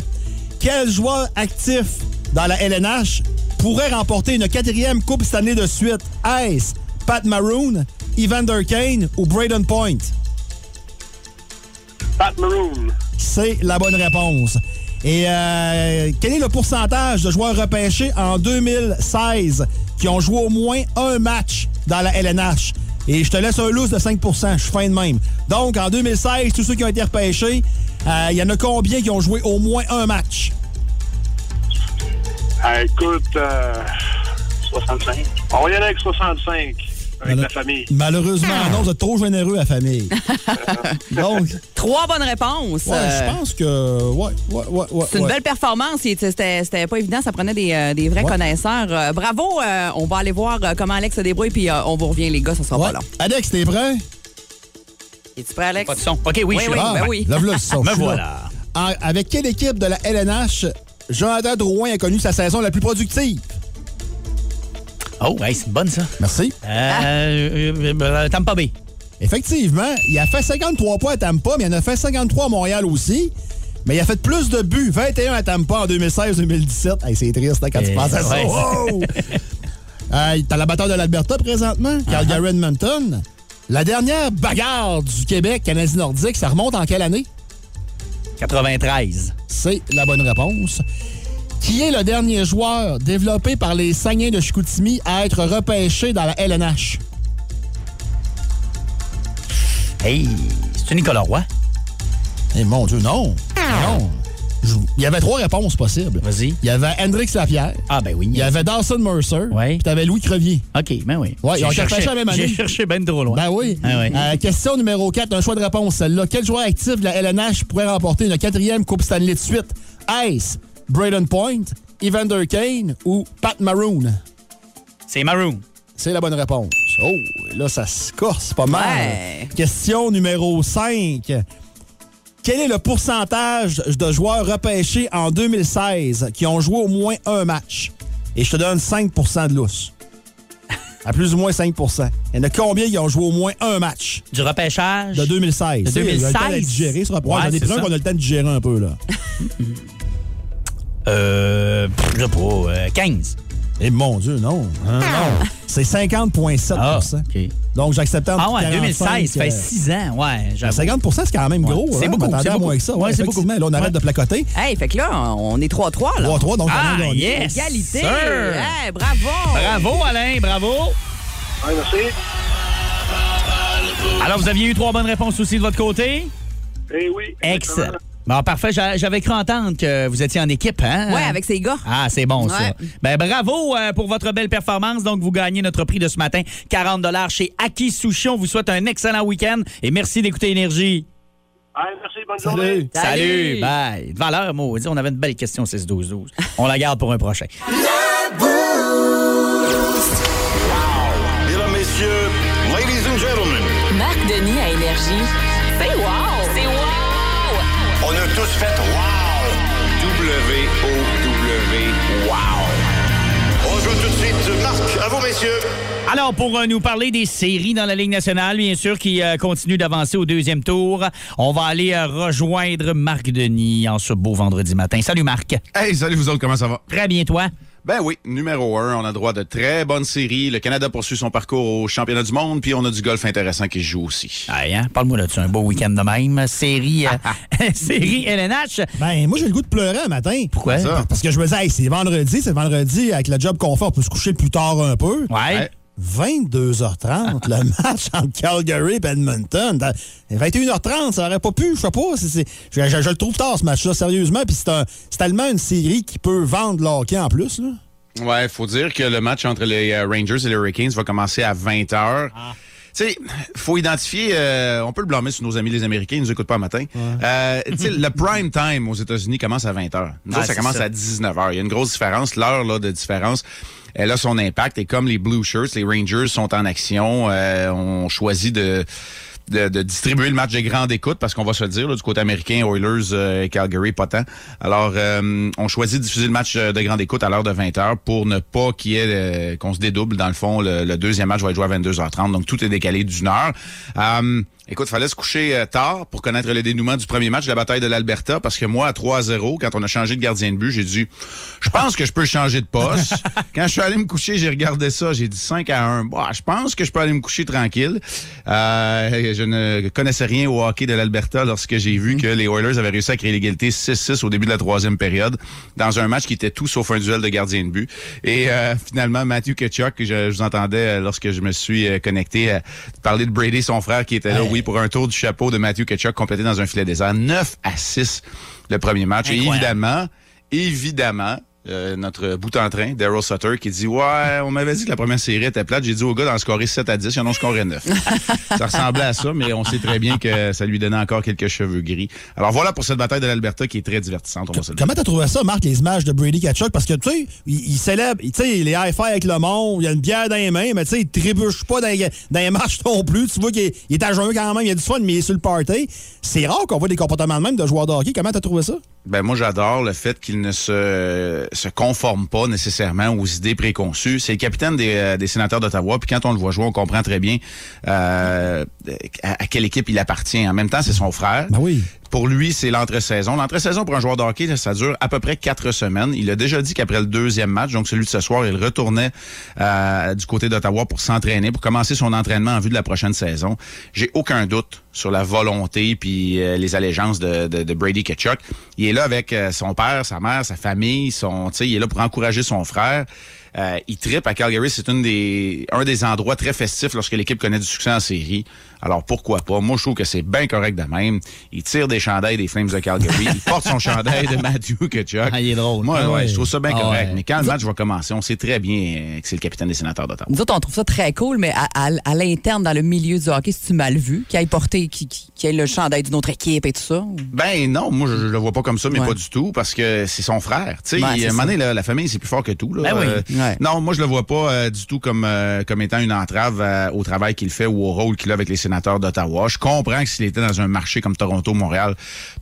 Quel joueur actif dans la LNH pourrait remporter une quatrième Coupe cette année de suite? Est-ce Pat Maroon, Evander Kane ou Braden Point? Pat Maroon. C'est la bonne réponse. Et euh, quel est le pourcentage de joueurs repêchés en 2016 qui ont joué au moins un match dans la LNH? Et je te laisse un loose de 5% je suis fin de même. Donc, en 2016, tous ceux qui ont été repêchés, euh, il y en a combien qui ont joué au moins un match? Euh, écoute, euh, 65. On va y aller avec 65. Avec Mal- la famille. Malheureusement, non, vous êtes trop généreux, la famille. Donc, Trois bonnes réponses. ouais, Euh, je pense que. Ouais, ouais, ouais. ouais C'est une ouais. belle performance. C'était c'était pas évident. Ça prenait des, euh, des vrais Ouais. connaisseurs. Euh, bravo. euh, on va aller voir comment Alex se débrouille, puis euh, on vous revient, les gars. Ça sera Ouais. pas long. Alex, t'es prêt? Es-tu prêt, Alex? Pas de son. OK, oui, Oui, je suis oui. là. ben oui. Lève-le le son. Me je là. voilà. En- avec quelle équipe de la LNH Jonathan Drouin a connu sa saison la plus productive? Oh, ouais, c'est bonne, ça. Merci. Euh, euh, euh, Tampa Bay. Effectivement, il a fait 53 points à Tampa, mais il en a fait 53 à Montréal aussi. Mais il a fait plus de buts, 21 à Tampa en 2016-2017. Hey, c'est triste hein, quand tu penses à ça. ouais. Wow! Euh, T'as la bataille de l'Alberta présentement, Calgary Edmonton. La dernière bagarre du Québec, Canadien nordique, ça remonte en quelle année? 93. C'est la bonne réponse. Qui est le dernier joueur développé par les Saguenay de Chicoutimi à être repêché dans la LNH? Hey, c'est Nicolas Roy? Eh mon Dieu, non. Non. Je- Il y avait trois réponses possibles. Vas-y. Il y avait Hendrix Lapierre, Ah, ben oui. il y avait Dawson Mercer, Ouais. puis t'avais Louis Crevier. OK, ben oui. Ouais, ils ont cherché- la même année. J'ai cherché ben trop loin. Ben oui. Ah. Euh, question numéro 4, un choix de réponse, celle-là. Quel joueur actif de la LNH pourrait remporter une quatrième Coupe Stanley de suite? Ice, Braden Point, Evander Kane ou Pat Maroon? C'est Maroon. C'est la bonne réponse. Oh, là, ça se corse pas mal. Ouais. Question numéro 5. Quel est le pourcentage de joueurs repêchés en 2016 qui ont joué au moins un match? Et je te donne 5% de lousse. À plus ou moins 5% Il y en a combien qui ont joué au moins un match? Du repêchage? de 2016? De Tu sais, il y a le temps 2016? d'être digéré, ce rapport. Ouais, J'en ai qu'on a le temps de digérer un peu, là. Euh, je sais pas, euh, 15. Eh mon Dieu, non. Hein, non. C'est 50,7 Ah, OK. Donc, j'acceptais en Ah ouais, 45, 2016, ça fait euh, 6 ans, ouais. j'avoue. 50 c'est quand même Ouais. gros. C'est hein? beaucoup, c'est beaucoup. moins que ça. Ouais, Ouais, c'est effectivement. beaucoup. Là, on arrête Ouais. de placoter. Hey, fait que là, on est 3-3, là. 3-3, donc on Ah, a gagné. yes! Égalité. sir. Hey, bravo. Bravo, Alain, bravo. Ouais, merci. Alors, vous aviez eu trois bonnes réponses aussi de votre côté? Eh oui. Excellent. Bon, parfait. J'a- J'avais cru entendre que vous étiez en équipe, hein? Ouais, avec ces gars. Ah, c'est bon, ça. Ben, bravo euh, pour votre belle performance. Donc, vous gagnez notre prix de ce matin, 40 chez Aki Sushi. On vous souhaite un excellent week-end et merci d'écouter Énergie. Allez, merci, bonne journée. Salut. Salut. Bye. De valeur, maudit. On avait une belle question 6-12-12. On la garde pour un prochain. Mesdames, messieurs, ladies and gentlemen, Marc Denis à Énergie. Messieurs. Alors, pour euh, nous parler des séries dans la Ligue nationale, bien sûr, qui euh, continuent d'avancer au deuxième tour, on va aller euh, rejoindre Marc Denis en ce beau vendredi matin. Salut, Marc. Hey, salut vous autres, comment ça va? Très bien, toi? Ben oui, numéro un, on a droit de très bonnes séries. Le Canada poursuit son parcours au championnat du monde, puis on a du golf intéressant qui se joue aussi. Hey, hein? Parle-moi là-dessus. Un beau week-end de même. Série, euh, série LNH. Ben, moi, j'ai le goût de pleurer un matin. Pourquoi? Ça. Parce que je me disais, hey, c'est vendredi, c'est vendredi, avec le job qu'on fait, on peut se coucher plus tard un peu. Ouais. 22h30, le match entre Calgary et Edmonton. Dans- 21h30, ça aurait pas pu, je sais pas. je, je- je le trouve tard, ce match-là, sérieusement. Puis c'est un- tellement une série qui peut vendre le hockey en plus. Là. Ouais, faut dire que le match entre les euh, Rangers et les Hurricanes va commencer à 20 h. Tu sais, faut identifier, euh, on peut le blâmer sur nos amis les Américains, ils nous écoutent pas le matin. Euh, le prime time aux États-Unis commence à 20 h. Nous Ah, autres, ça commence ça. à 19 h. Il y a une grosse différence. L'heure là, de différence, elle a son impact. Et comme les Blue Shirts, les Rangers sont en action, euh, on choisit de de, de distribuer le match de grande écoute parce qu'on va se le dire là, du côté américain Oilers euh, Calgary pas tant. Alors euh, on choisit de diffuser le match euh, de grande écoute à l'heure de 20h pour ne pas qu'il y ait euh, qu'on se dédouble dans le fond le, le deuxième match va être joué à 22h30 donc tout est décalé d'une heure. Euh, Écoute, fallait se coucher euh, tard pour connaître le dénouement du premier match de la bataille de l'Alberta parce que moi, à 3-0, quand on a changé de gardien de but, j'ai dit, je pense que je peux changer de poste. quand je suis allé me coucher, j'ai regardé ça, j'ai dit 5 à 1. Bah, je pense que je peux aller me coucher tranquille. Euh, je ne connaissais rien au hockey de l'Alberta lorsque j'ai vu que les Oilers avaient réussi à créer l'égalité 6-6 au début de la troisième période dans un match qui était tout sauf un duel de gardien de but. Et euh, finalement, Matthew Ketchuk, je, je vous entendais euh, lorsque je me suis euh, connecté à parler de Brady, son frère, qui était là, oui, pour un tour du chapeau de Matthew Ketchuk complété dans un filet désert. 9 à 6 le premier match. Et évidemment, évidemment, euh, notre bout en train, Daryl Sutter, qui dit Ouais, on m'avait dit que la première série était plate. J'ai dit au gars d'en scorer 7 à 10, ils en ont scoré 9. ça ressemblait à ça, mais on sait très bien que ça lui donnait encore quelques cheveux gris. Alors voilà pour cette bataille de l'Alberta qui est très divertissante, on. Comment t'as trouvé ça, Marc, les images de Brady Kachuk? Parce que, tu sais, il, il célèbre, tu sais, les high avec le monde, il a une bière dans les mains, mais tu sais, il trébuche pas dans, les- dans les matchs non plus. Tu vois qu'il est, il est à jeun quand même, il y a du fun, mais il est sur le party. C'est rare qu'on voit des comportements de même de joueurs de hockey. Comment t'as trouvé ça? Ben moi j'adore le fait qu'il ne se se conforme pas nécessairement aux idées préconçues. C'est le capitaine des, euh, des sénateurs d'Ottawa, puis quand on le voit jouer, on comprend très bien euh, à, à quelle équipe il appartient. En même temps, c'est son frère. Ben oui. Pour lui, c'est l'entre-saison. L'entre-saison pour un joueur de hockey, ça dure à peu près quatre semaines. Il a déjà dit qu'après le deuxième match, donc celui de ce soir, il retournait euh, du côté d'Ottawa pour s'entraîner, pour commencer son entraînement en vue de la prochaine saison. J'ai aucun doute sur la volonté puis euh, les allégeances de, de, de Brady Ketchuk. Il est là avec euh, son père, sa mère, sa famille, son, tu sais, il est là pour encourager son frère. Euh, il tripe à Calgary, c'est une des, un des endroits très festifs lorsque l'équipe connaît du succès en série. Alors pourquoi pas? Moi, je trouve que c'est bien correct de même. Il tire des chandails des Flames de Calgary. il porte son chandail de Matthew Kachuk. Ah, il est drôle. Moi, Ah ouais, ouais. je trouve ça bien Ah correct. ouais. Mais quand le match va commencer, on sait très bien euh, que c'est le capitaine des sénateurs d'Ottawa. Nous autres, on trouve ça très cool, mais à, à- à l'interne, dans le milieu du hockey, c'est-tu mal vu qu'il aille porter, qu'il qu'il ait le chandail d'une autre équipe et tout ça? Ben non, moi je, je le vois pas comme ça, mais Ouais. pas du tout, parce que c'est son frère. Tu sais, Ouais, il- c'est à un moment ça. donné, là, la famille c'est plus fort que tout. Là. Ben oui. Euh, Ouais. Non, moi je le vois pas euh, du tout comme euh, comme étant une entrave euh, au travail qu'il fait ou au rôle qu'il a avec les sénateurs d'Ottawa. Je comprends que s'il était dans un marché comme Toronto, Montréal,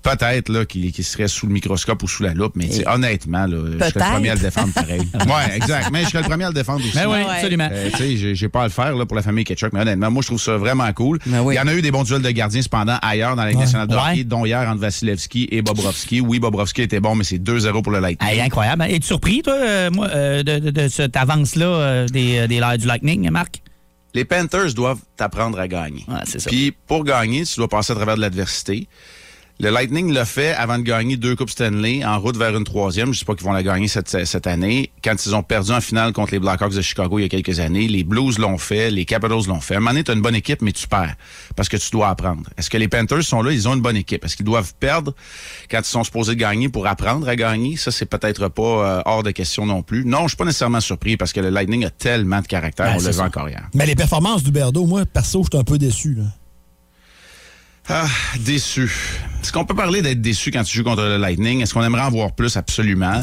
peut-être là qu'il serait sous le microscope ou sous la loupe, mais honnêtement, là, je serais le premier à le défendre pareil. ouais, exact. Mais je serais le premier à le défendre aussi. Ben oui, absolument. Euh, tu sais, j'ai- j'ai pas à le faire là, pour la famille Ketchuk, mais honnêtement, moi, je trouve ça vraiment cool. Ben oui. Il y en a eu des bons duels de gardiens cependant ailleurs dans la Ligue nationale de hockey, dont hier entre Vasilevski et Bobrovski. Oui, Bobrovski était bon, mais c'est 2-0 pour le Lightning. Hey, incroyable. Es-tu surpris, toi, euh, moi, euh, de, de- de cette avance-là euh, des, des, du Lightning, Marc? Les Panthers doivent t'apprendre à gagner. c'est ça. Puis pour gagner, tu dois passer à travers de l'adversité. Le Lightning l'a fait avant de gagner deux Coupes Stanley en route vers une troisième. Je sais pas qu'ils vont la gagner cette, cette année. Quand ils ont perdu en finale contre les Blackhawks de Chicago il y a quelques années, les Blues l'ont fait, les Capitals l'ont fait. À un moment donné, tu as une bonne équipe, mais tu perds parce que tu dois apprendre. Est-ce que les Panthers sont là? Ils ont une bonne équipe. Est-ce qu'ils doivent perdre quand ils sont supposés gagner pour apprendre à gagner? Ça, c'est peut-être pas euh, hors de question non plus. Non, je suis pas nécessairement surpris parce que le Lightning a tellement de caractère. Ben, on vu ça. encore hier. Mais les performances du Berdo, moi, perso, je suis un peu déçu. Là. Ah, déçu. Est-ce qu'on peut parler d'être déçu quand tu joues contre le Lightning? Est-ce qu'on aimerait en voir plus? Absolument.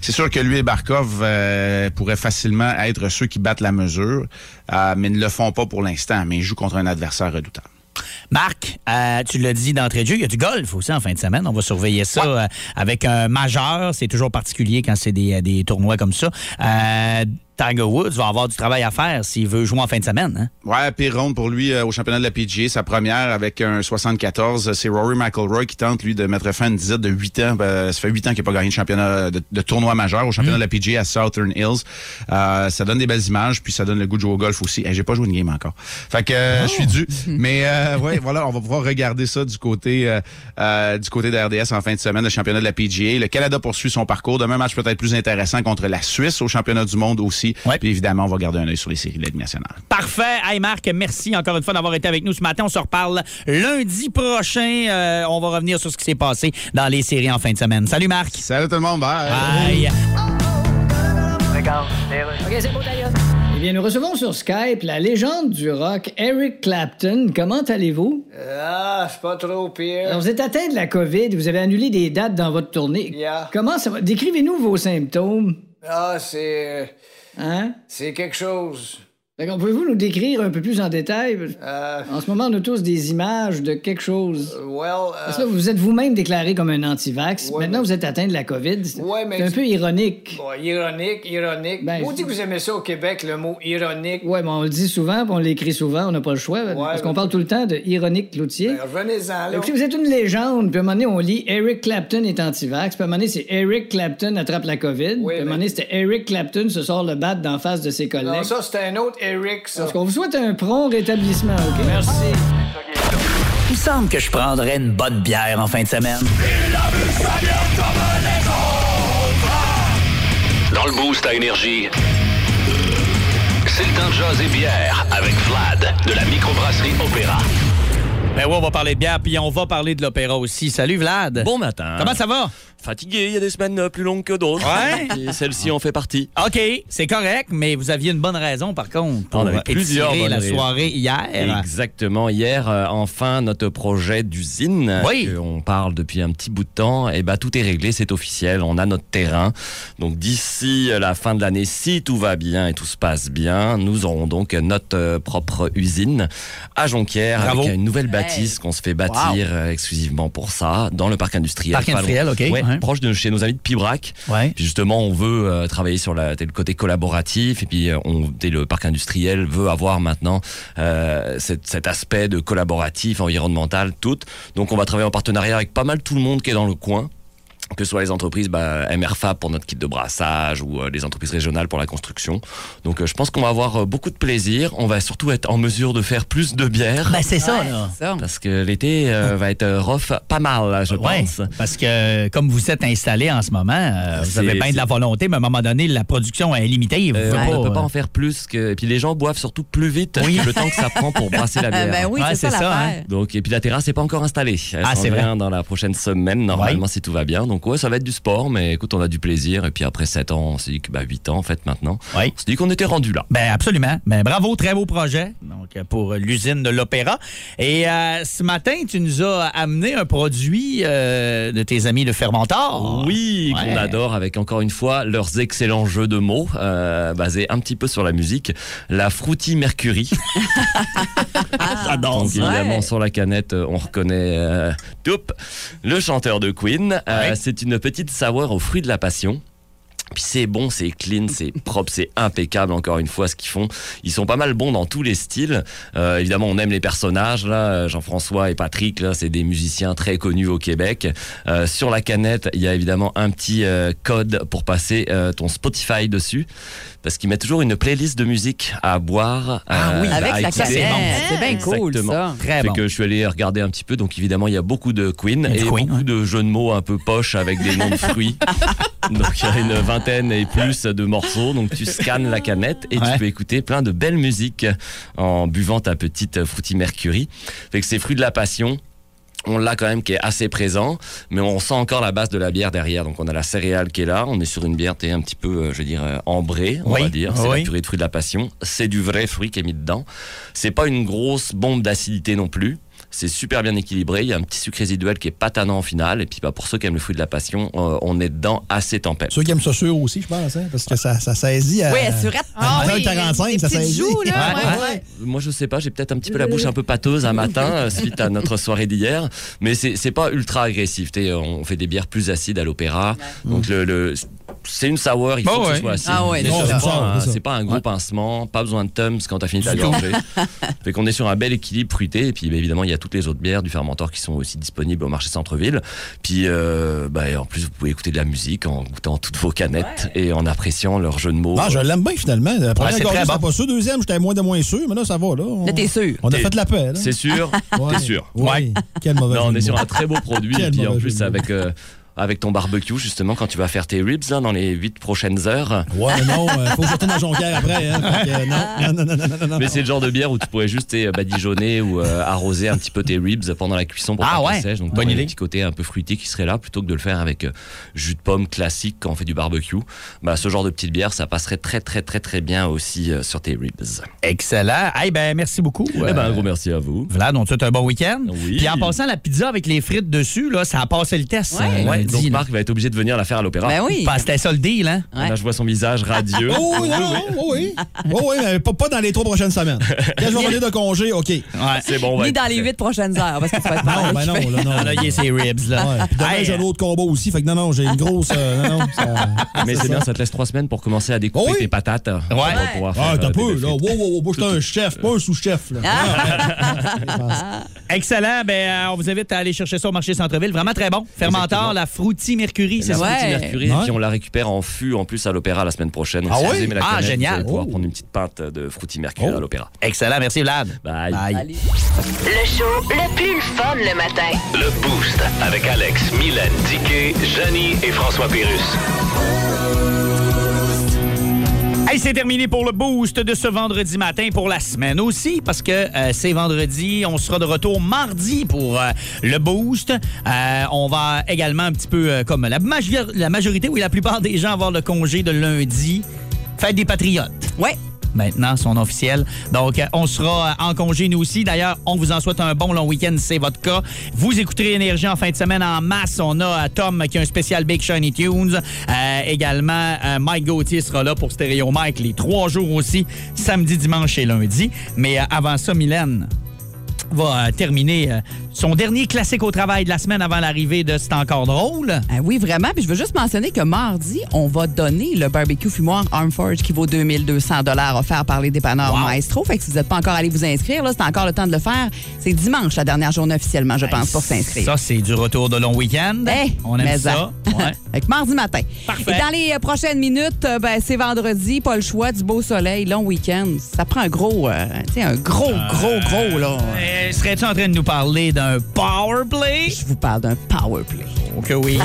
C'est sûr que lui et Barkov euh, pourraient facilement être ceux qui battent la mesure, euh, mais ne le font pas pour l'instant. Mais ils jouent contre un adversaire redoutable. Marc, euh, tu l'as dit d'entrée de jeu, il y a du golf aussi en fin de semaine. On va surveiller ça euh, avec un majeur. C'est toujours particulier quand c'est des, des tournois comme ça. Euh, Tiger Woods va avoir du travail à faire s'il veut jouer en fin de semaine. Hein? Ouais, pire ronde pour lui euh, au championnat de la PGA, sa première avec un 74. C'est Rory McIlroy qui tente, lui, de mettre fin à une dizaine de 8 ans. Ben, ça fait 8 ans qu'il n'a pas gagné de championnat de, de tournoi majeur au championnat de la PGA à Southern Hills. Euh, ça donne des belles images, puis ça donne le goût de jouer au golf aussi. Hey, J'ai pas joué une game encore. Fait que euh, je suis dû. Mais euh, ouais, voilà, on va pouvoir regarder ça du côté euh, euh, du côté de RDS en fin de semaine, le championnat de la PGA. Le Canada poursuit son parcours. Demain, match peut-être plus intéressant contre la Suisse au championnat du monde aussi. Puis évidemment, on va garder un œil sur les séries de la Ligue nationale. Parfait. Hey Marc, merci encore une fois d'avoir été avec nous ce matin. On se reparle lundi prochain. Euh, on va revenir sur ce qui s'est passé dans les séries en fin de semaine. Salut Marc. Salut tout le monde. Bye. Bye. OK, c'est beau, d'ailleurs. Eh bien, nous recevons sur Skype la légende du rock, Eric Clapton. Comment allez-vous? Ah, c'est pas trop pire. Alors, vous êtes atteint de la COVID, vous avez annulé des dates dans votre tournée. Yeah. Comment ça va? Décrivez-nous vos symptômes. Ah, c'est. Hein? C'est quelque chose. Pouvez-vous nous décrire un peu plus en détail? Euh, En ce moment, on a tous des images de quelque chose. well. euh, Parce que là, vous êtes vous-même déclaré comme un anti-vax. Ouais, Maintenant, mais- vous êtes atteint de la COVID. C'est Ouais, mais c'est un peu ironique. Bon, ironique, ironique. Ben, Vous dites que vous aimez ça au Québec, le mot ironique. Ouais, mais on le dit souvent, puis on l'écrit souvent, on n'a pas le choix. parce qu'on parle tout le temps de ironique Cloutier. Ben, revenez-en, là. Vous êtes une légende, puis à un moment donné, on lit Eric Clapton est anti-vax, puis à un moment donné, c'est Eric Clapton attrape la COVID, puis à un moment donné, c'était Eric Clapton se sort le bat d'en face de ses collègues. Non, ça, c'était un autre Eric, ça. Parce qu'on vous souhaite un prompt rétablissement, OK? Merci. Il semble que je prendrais une bonne bière en fin de semaine. Dans le boost à énergie, c'est le temps de jaser bière avec Vlad de la microbrasserie Opéra. Ben oui, on va parler de bière, puis on va parler de l'opéra aussi. Salut Vlad. Bon matin. Comment ça va? Fatigué, il y a des semaines euh, plus longues que d'autres. Ouais? Et celle-ci en fait partie. OK, c'est correct, mais vous aviez une bonne raison, par contre, pour On avait plusieurs étirer bonnes la raisons. soirée hier. Exactement. Hier, euh, enfin, notre projet d'usine, euh, Oui. on parle depuis un petit bout de temps, et ben tout est réglé, c'est officiel. On a notre terrain. Donc d'ici euh, la fin de l'année, si tout va bien et tout se passe bien, nous aurons donc notre euh, propre usine à Jonquière Bravo. avec une nouvelle bâtisse qu'on se fait bâtir Wow. euh, exclusivement pour ça dans le parc industriel. Parc industriel, OK, Ouais, ouais. proche de chez nos amis de Pibrac. Ouais. Puis justement, on veut euh, travailler sur la, le côté collaboratif et puis euh, on, dès le parc industriel veut avoir maintenant euh, cet, cet aspect de collaboratif, environnemental, tout. Donc on va travailler en partenariat avec pas mal tout le monde qui est dans le coin que ce soit les entreprises bah, MRFA pour notre kit de brassage ou euh, les entreprises régionales pour la construction. Donc euh, je pense qu'on va avoir euh, beaucoup de plaisir. On va surtout être en mesure de faire plus de bière. Ben, c'est ça, là. Parce que l'été euh, va être rough pas mal, là, je Ouais, pense. parce que comme vous êtes installé en ce moment, euh, vous avez bien de la volonté, mais à un moment donné, la production est limitée. Vous on ne peut pas en faire plus que. Et puis les gens boivent surtout plus vite Oui. que le temps que ça prend pour brasser la bière. Ben oui, Ouais, c'est ça hein. Donc et puis la terrasse n'est pas encore installée. Elle Ah, c'est vrai. dans la prochaine semaine normalement si tout va bien. Donc ouais, ça va être du sport, mais écoute, on a du plaisir. Et puis après 7 ans, on s'est dit que bah 8 ans en fait maintenant. On s'est dit qu'on était rendu là. Ben absolument. Ben bravo, très beau projet. Donc pour l'usine de l'Opéra. Et euh, ce matin, tu nous as amené un produit euh, de tes amis de Fermentor. Oui, Ouais. qu'on adore avec encore une fois leurs excellents jeux de mots euh, basés un petit peu sur la musique. La Fruity Mercury. Donc ça. évidemment Ouais. sur la canette, on reconnaît Toup, le chanteur de Queen. C'est une petite savoir aux fruits de la passion. Puis c'est bon, c'est clean, c'est propre, c'est impeccable encore une fois ce qu'ils font. Ils sont pas mal bons dans tous les styles. Euh, évidemment, on aime les personnages là. Jean-François et Patrick là, c'est des musiciens très connus au Québec. Euh, sur la canette, il y a évidemment un petit euh, code pour passer euh, ton Spotify dessus, parce qu'ils mettent toujours une playlist de musique à boire. Ah oui, à avec la écouter. cassette. C'est bien cool, Exactement. ça. Très Fait bon. que je suis allé regarder un petit peu. Donc évidemment, il y a beaucoup de Queen et Queen, beaucoup ouais. de jeux de mots un peu poche avec des noms de fruits. donc il y a une vingtaine et plus de morceaux. Donc tu scannes la canette et Ouais. tu peux écouter plein de belles musiques en buvant ta petite Fruity Mercury. Fait que c'est fruit de la passion. On l'a quand même qui est assez présent, mais on sent encore la base de la bière derrière. Donc on a la céréale qui est là. On est sur une bière t'es un petit peu, euh, je veux dire, euh, ambrée, on Oui, va dire. C'est oui. la purée de fruits de la passion. C'est du vrai fruit qui est mis dedans. C'est pas une grosse bombe d'acidité non plus. C'est super bien équilibré. Il y a un petit sucre résiduel qui est pas tannant en finale. Et puis, bah, pour ceux qui aiment le fruit de la passion, euh, on est dedans assez tempête. Ceux qui aiment ça sûr aussi, je pense, hein, parce que ça, ça saisit à. Oui, assurette. à Ah oui, 1h45, des ça petites saisit. joues, là, Ouais, ouais, ouais. Moi, je sais pas, j'ai peut-être un petit peu la bouche un peu pâteuse un matin euh, suite à notre soirée d'hier, mais c'est c'est pas ultra agressif. On fait des bières plus acides à l'opéra, donc le, le- c'est une sour, il faut Bah que ce soit acide. Ah ouais, c'est pas, c'est pas un gros Ouais. pincement, pas besoin de tums quand t'as fini Du tout. gorgée. fait qu'on est sur un bel équilibre fruité, et puis bah, évidemment il y a toutes les autres bières du fermentor qui sont aussi disponibles au marché centre-ville. Puis euh, bah, en plus vous pouvez écouter de la musique en goûtant toutes vos canettes et en appréciant leur jeu de mots. Non, je l'aime bien finalement. La première gorgée, bon. pas sûr. Deuxième, j'étais moins de moins sûr, mais là, ça va. Là, on, Là, t'es sûr. On a fait la paix. Là. C'est sûr, Ouais. t'es sûr. Ouais. Quel mauvais Non, on de est sur un très beau produit. Et puis en plus, de avec, euh, avec ton barbecue, justement, quand tu vas faire tes ribs là, dans les 8 prochaines heures. Ouais, mais non, euh, faut que retourne à Jonquière après. Hein, que, euh, non, non, non, non, non, non. Mais c'est le genre de bière où tu pourrais juste t'sais, badigeonner ou euh, arroser un petit peu tes ribs pendant la cuisson pour Ah ouais, sèchent. Donc, bonne idée. un petit côté un peu fruité qui serait là plutôt que de le faire avec euh, jus de pomme classique quand on fait du barbecue. Bah, ce genre de petite bière, ça passerait très, très, très, très bien aussi euh, sur tes ribs. Excellent. Hey, ben, merci beaucoup. Eh ben, un gros merci à vous. Vlad, on te souhaite un bon week-end. Oui. Puis en passant la pizza avec les frites dessus, là, ça a passé le test. Ouais. Ouais, donc là. Marc va être obligé de venir la faire à l'opéra. Ben oui. Parce que C'était ça le deal, hein? Ouais. Là, je vois son visage radieux. Oh, oui, non, oh, oui. Oh, oui, mais pas, pas dans les trois prochaines semaines. Quand je vais revenir de congé, OK. Ouais. C'est bon, Ni dans les huit prochaines heures, parce que tu vas être Non, ben non, là, non. Ah, là, il y a ses ribs, là. Ouais. Puis demain, Hey, j'ai un autre combat aussi. Fait que non, non, j'ai une grosse. euh, non, non, ça- Mais c'est bien, ça te laisse trois semaines pour commencer à découper Oh oui. tes patates. Faire, Ah, t'as euh, peu, là. Wow, wow, wow. Moi, j'étais un chef, pas un sous-chef, là. Excellent. Ben, euh, on vous invite à aller chercher ça au marché Centre-Ville. Vraiment très bon. Fermentor, Exactement. la Fruity Mercury, c'est La ça? Ouais. Fruity Mercury, Ouais. et puis on la récupère en fût en plus à l'opéra la semaine prochaine. Donc, Ah si oui? vous aimez la Ah, canette, génial. Vous allez pouvoir Oh. prendre une petite pinte de Fruity Mercury Oh. à l'opéra. Excellent. Merci, Vlad. Bye. Bye. Le show le plus fun le matin. Le Boost avec Alex, Mylène, Diquet, Janie et François Pérus. Hey, c'est terminé pour le boost de ce vendredi matin pour la semaine aussi, parce que euh, c'est vendredi. On sera de retour mardi pour euh, le boost. Euh, on va également un petit peu comme la majorité, oui, la plupart des gens avoir le congé de lundi. Fête des Patriotes. Ouais. Maintenant, son officiel. Donc, euh, on sera euh, en congé nous aussi. D'ailleurs, on vous en souhaite un bon long week-end, c'est votre cas. Vous écouterez Énergie en fin de semaine en masse. On a euh, Tom qui a un spécial Big Shiny Tunes. Également, Mike Gauthier sera là pour Stéréo Mike les trois jours aussi, samedi, dimanche et lundi. Mais avant ça, Mylène va euh, terminer euh, son dernier classique au travail de la semaine avant l'arrivée de C'est encore drôle. Ah oui, vraiment. Puis je veux juste mentionner que mardi, on va donner le barbecue fumoir Armforge qui vaut 2200 dollars offert par les dépanneurs Wow. Maestro. Fait que si vous n'êtes pas encore allé vous inscrire, là, c'est encore le temps de le faire. C'est dimanche, la dernière journée officiellement, je pense, pour s'inscrire. Ça, c'est du retour de long week-end. Eh, on aime ça. Ouais. Fait que mardi matin. Parfait. Et dans les euh, prochaines minutes, euh, ben, c'est vendredi, pas le choix, du beau soleil, long week-end. Ça prend un gros, euh, tu sais, un gros, gros, gros, là. Euh, Serais-tu en train de nous parler d'un power play? Je vous parle d'un power play. Ok, oui.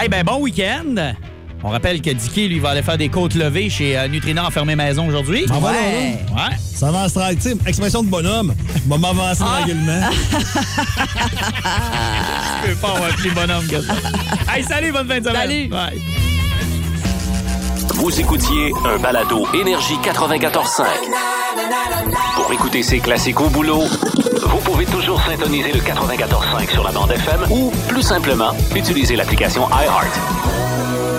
Hey, ben bon week-end. On rappelle que Dicky, lui, va aller faire des côtes levées chez euh, Nutrinor Fermé Maison aujourd'hui. Ah, voilà, Ouais. Ouais. Ça tu sais, expression de bonhomme. Je vais m'avancer Ah. tranquillement. Je peux pas avoir plus bonhomme que ça. Hey, salut, bonne fin de semaine. Salut. Bye. Vous écoutiez un balado Énergie 94.5. Pour écouter ces classiques au boulot, vous pouvez toujours syntoniser le 94.5 sur la bande FM ou, plus simplement, utiliser l'application iHeart.